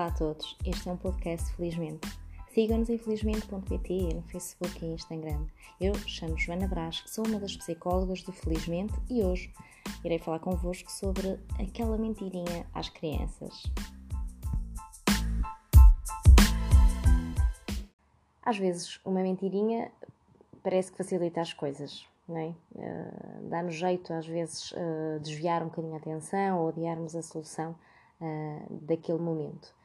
Olá a todos, este é um podcast Felizmente. Sigam-nos em felizmente.pt no Facebook e Instagram. Eu chamo Joana Brás, sou uma das psicólogas do Felizmente e hoje irei falar convosco sobre aquela mentirinha às crianças. Às vezes, uma mentirinha parece que facilita as coisas, não é? Uh, Dá-nos jeito, às vezes, uh, desviar um bocadinho a atenção ou odiarmos a solução uh, daquele momento.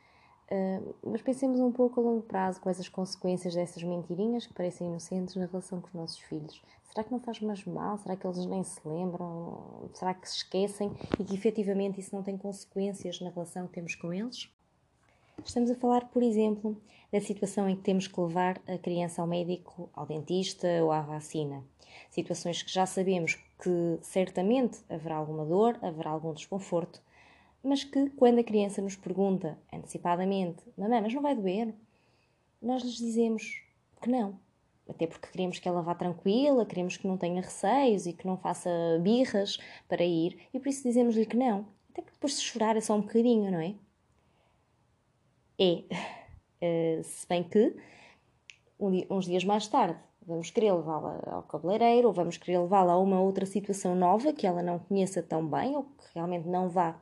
Uh, mas pensemos um pouco a longo prazo quais as consequências dessas mentirinhas que parecem inocentes na relação com os nossos filhos. Será que não faz mais mal? Será que eles nem se lembram? Será que se esquecem e que efetivamente isso não tem consequências na relação que temos com eles? Estamos a falar, por exemplo, da situação em que temos que levar a criança ao médico, ao dentista ou à vacina. Situações que já sabemos que certamente haverá alguma dor, haverá algum desconforto, mas que quando a criança nos pergunta antecipadamente, mamãe, mas não vai doer? Nós lhes dizemos que não. Até porque queremos que ela vá tranquila, queremos que não tenha receios e que não faça birras para ir, e por isso dizemos-lhe que não. Até porque depois de chorar é só um bocadinho, não é? É. Uh, se bem que uns dias mais tarde vamos querer levá-la ao cabeleireiro ou vamos querer levá-la a uma outra situação nova que ela não conheça tão bem ou que realmente não vá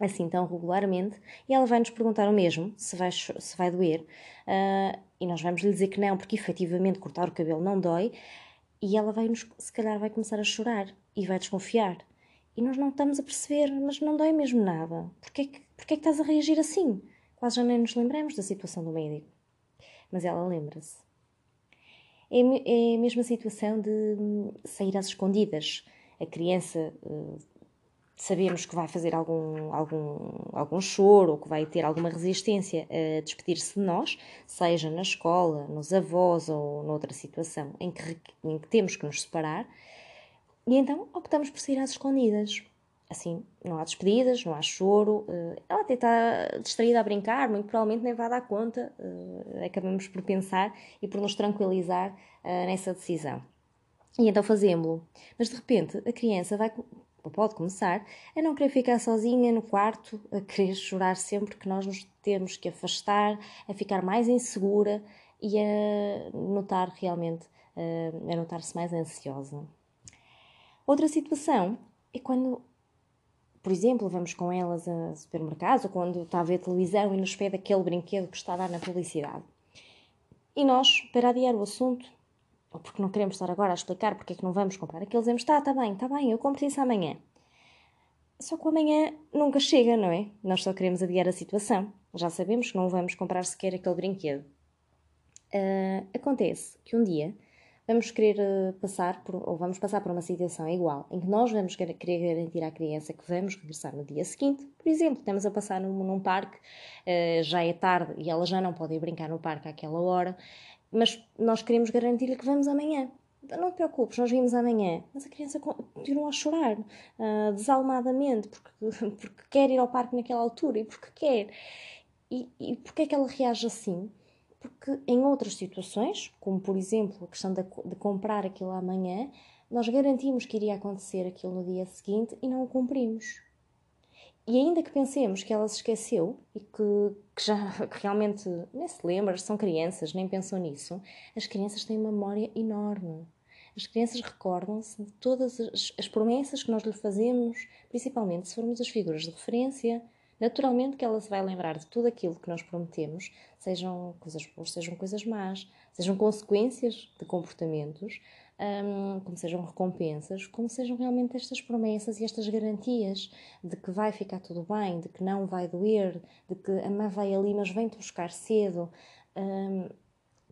assim tão regularmente, e ela vai nos perguntar o mesmo, se vai, se vai doer, uh, e nós vamos lhe dizer que não, porque efetivamente cortar o cabelo não dói, e ela vai nos, se calhar vai começar a chorar e vai desconfiar. E nós não estamos a perceber, mas não dói mesmo nada. Porquê que, porquê que estás a reagir assim? Quase já nem nos lembramos da situação do médico. Mas ela lembra-se. É, é a mesma situação de hum, sair às escondidas. A criança uh, sabemos que vai fazer algum, algum, algum choro ou que vai ter alguma resistência a despedir-se de nós, seja na escola, nos avós ou noutra situação em que, em que temos que nos separar, e então optamos por sair às escondidas. Assim, não há despedidas, não há choro, eh, ela até está distraída a brincar, muito provavelmente nem vai dar conta, eh, acabamos por pensar e por nos tranquilizar eh, nessa decisão. E então fazemos-lo. Mas de repente a criança vai ou pode começar, a não querer ficar sozinha no quarto, a querer chorar sempre que nós nos temos que afastar, a ficar mais insegura e a notar realmente, a notar-se mais ansiosa. Outra situação é quando, por exemplo, vamos com elas a supermercados ou quando está a ver televisão e nos pede aquele brinquedo que está a dar na publicidade. E nós, para adiar o assunto, ou porque não queremos estar agora a explicar porque é que não vamos comprar aqueles, dizemos, está, está bem, está bem, eu compro isso amanhã. Só que o amanhã nunca chega, não é? Nós só queremos adiar a situação. Já sabemos que não vamos comprar sequer aquele brinquedo. Uh, acontece que um dia vamos querer uh, passar por, ou vamos passar por uma situação igual, em que nós vamos querer garantir à criança que vamos regressar no dia seguinte. Por exemplo, estamos a passar num, num parque, uh, já é tarde e ela já não pode ir brincar no parque àquela hora, mas nós queremos garantir-lhe que vamos amanhã. Não te preocupes, nós vimos amanhã. Mas a criança continua a chorar uh, desalmadamente porque, porque quer ir ao parque naquela altura e porque quer. E, e porquê é que ela reage assim? Porque em outras situações, como por exemplo a questão de, de comprar aquilo amanhã, nós garantimos que iria acontecer aquilo no dia seguinte e não o cumprimos. E ainda que pensemos que ela se esqueceu e que, que já que realmente nem se lembra, são crianças, nem pensam nisso, as crianças têm uma memória enorme. As crianças recordam-se de todas as, as promessas que nós lhe fazemos, principalmente se formos as figuras de referência. Naturalmente que ela se vai lembrar de tudo aquilo que nós prometemos, sejam coisas boas, sejam coisas más, sejam consequências de comportamentos, um, como sejam recompensas, como sejam realmente estas promessas e estas garantias de que vai ficar tudo bem, de que não vai doer, de que a mãe vai ali, mas vem-te buscar cedo. Um,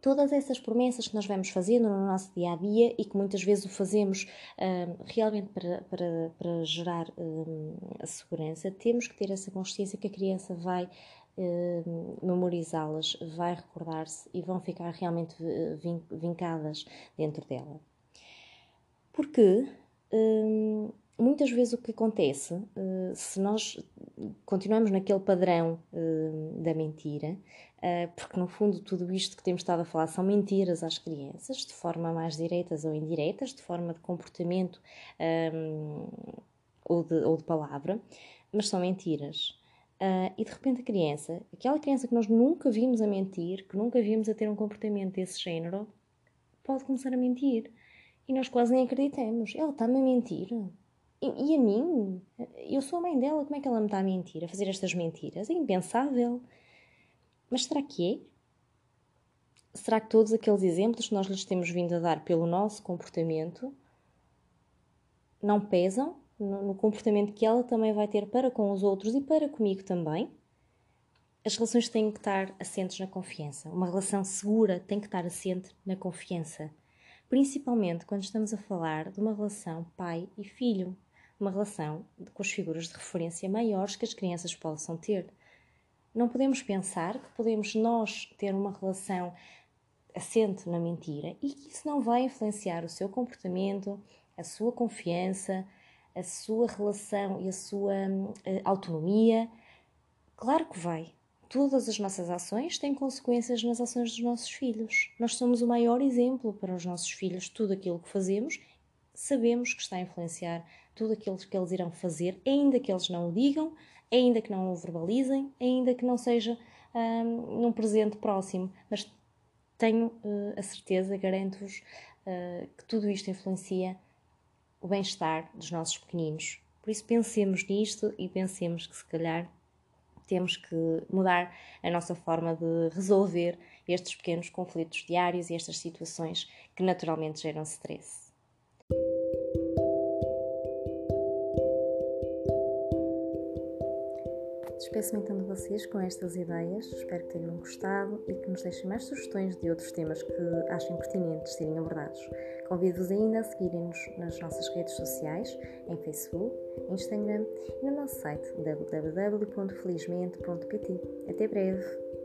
todas essas promessas que nós vamos fazendo no nosso dia a dia e que muitas vezes o fazemos um, realmente para, para, para gerar a segurança, temos que ter essa consciência que a criança vai memorizá-las, vai recordar-se e vão ficar realmente vincadas dentro dela. Porque hum, muitas vezes o que acontece, hum, se nós continuamos naquele padrão hum, da mentira, uh, porque no fundo tudo isto que temos estado a falar são mentiras às crianças, de forma mais diretas ou indiretas, de forma de comportamento ou, de, ou de palavra, mas são mentiras. Uh, e de repente a criança, aquela criança que nós nunca vimos a mentir, que nunca vimos a ter um comportamento desse género, pode começar a mentir. E nós quase nem acreditamos. Ela está-me a mentir. E, e, a mim? Eu sou a mãe dela, como é que ela me está a mentir? A fazer estas mentiras? É impensável. Mas será que é? Será que todos aqueles exemplos que nós lhes temos vindo a dar pelo nosso comportamento não pesam no comportamento que ela também vai ter para com os outros e para comigo também? As relações têm que estar assentes na confiança. Uma relação segura tem que estar assente na confiança. Principalmente quando estamos a falar de uma relação pai e filho, uma relação com as figuras de referência maiores que as crianças possam ter. Não podemos pensar que podemos nós ter uma relação assente na mentira e que isso não vai influenciar o seu comportamento, a sua confiança, a sua relação e a sua uh, autonomia. Claro que vai. Todas as nossas ações têm consequências nas ações dos nossos filhos. Nós somos o maior exemplo para os nossos filhos. Tudo aquilo que fazemos, sabemos que está a influenciar tudo aquilo que eles irão fazer, ainda que eles não o digam, ainda que não o verbalizem, ainda que não seja um, num presente próximo. Mas tenho uh, a certeza, garanto-vos, uh, que tudo isto influencia o bem-estar dos nossos pequeninos. Por isso, pensemos nisto e pensemos que, se calhar, temos que mudar a nossa forma de resolver estes pequenos conflitos diários e estas situações que naturalmente geram stress. Despeço-me de vocês com estas ideias, espero que tenham gostado e que nos deixem mais sugestões de outros temas que achem pertinentes serem abordados. Convido-vos ainda a seguirem-nos nas nossas redes sociais, em Facebook, Instagram e no nosso site www.felizmente.pt. Até breve!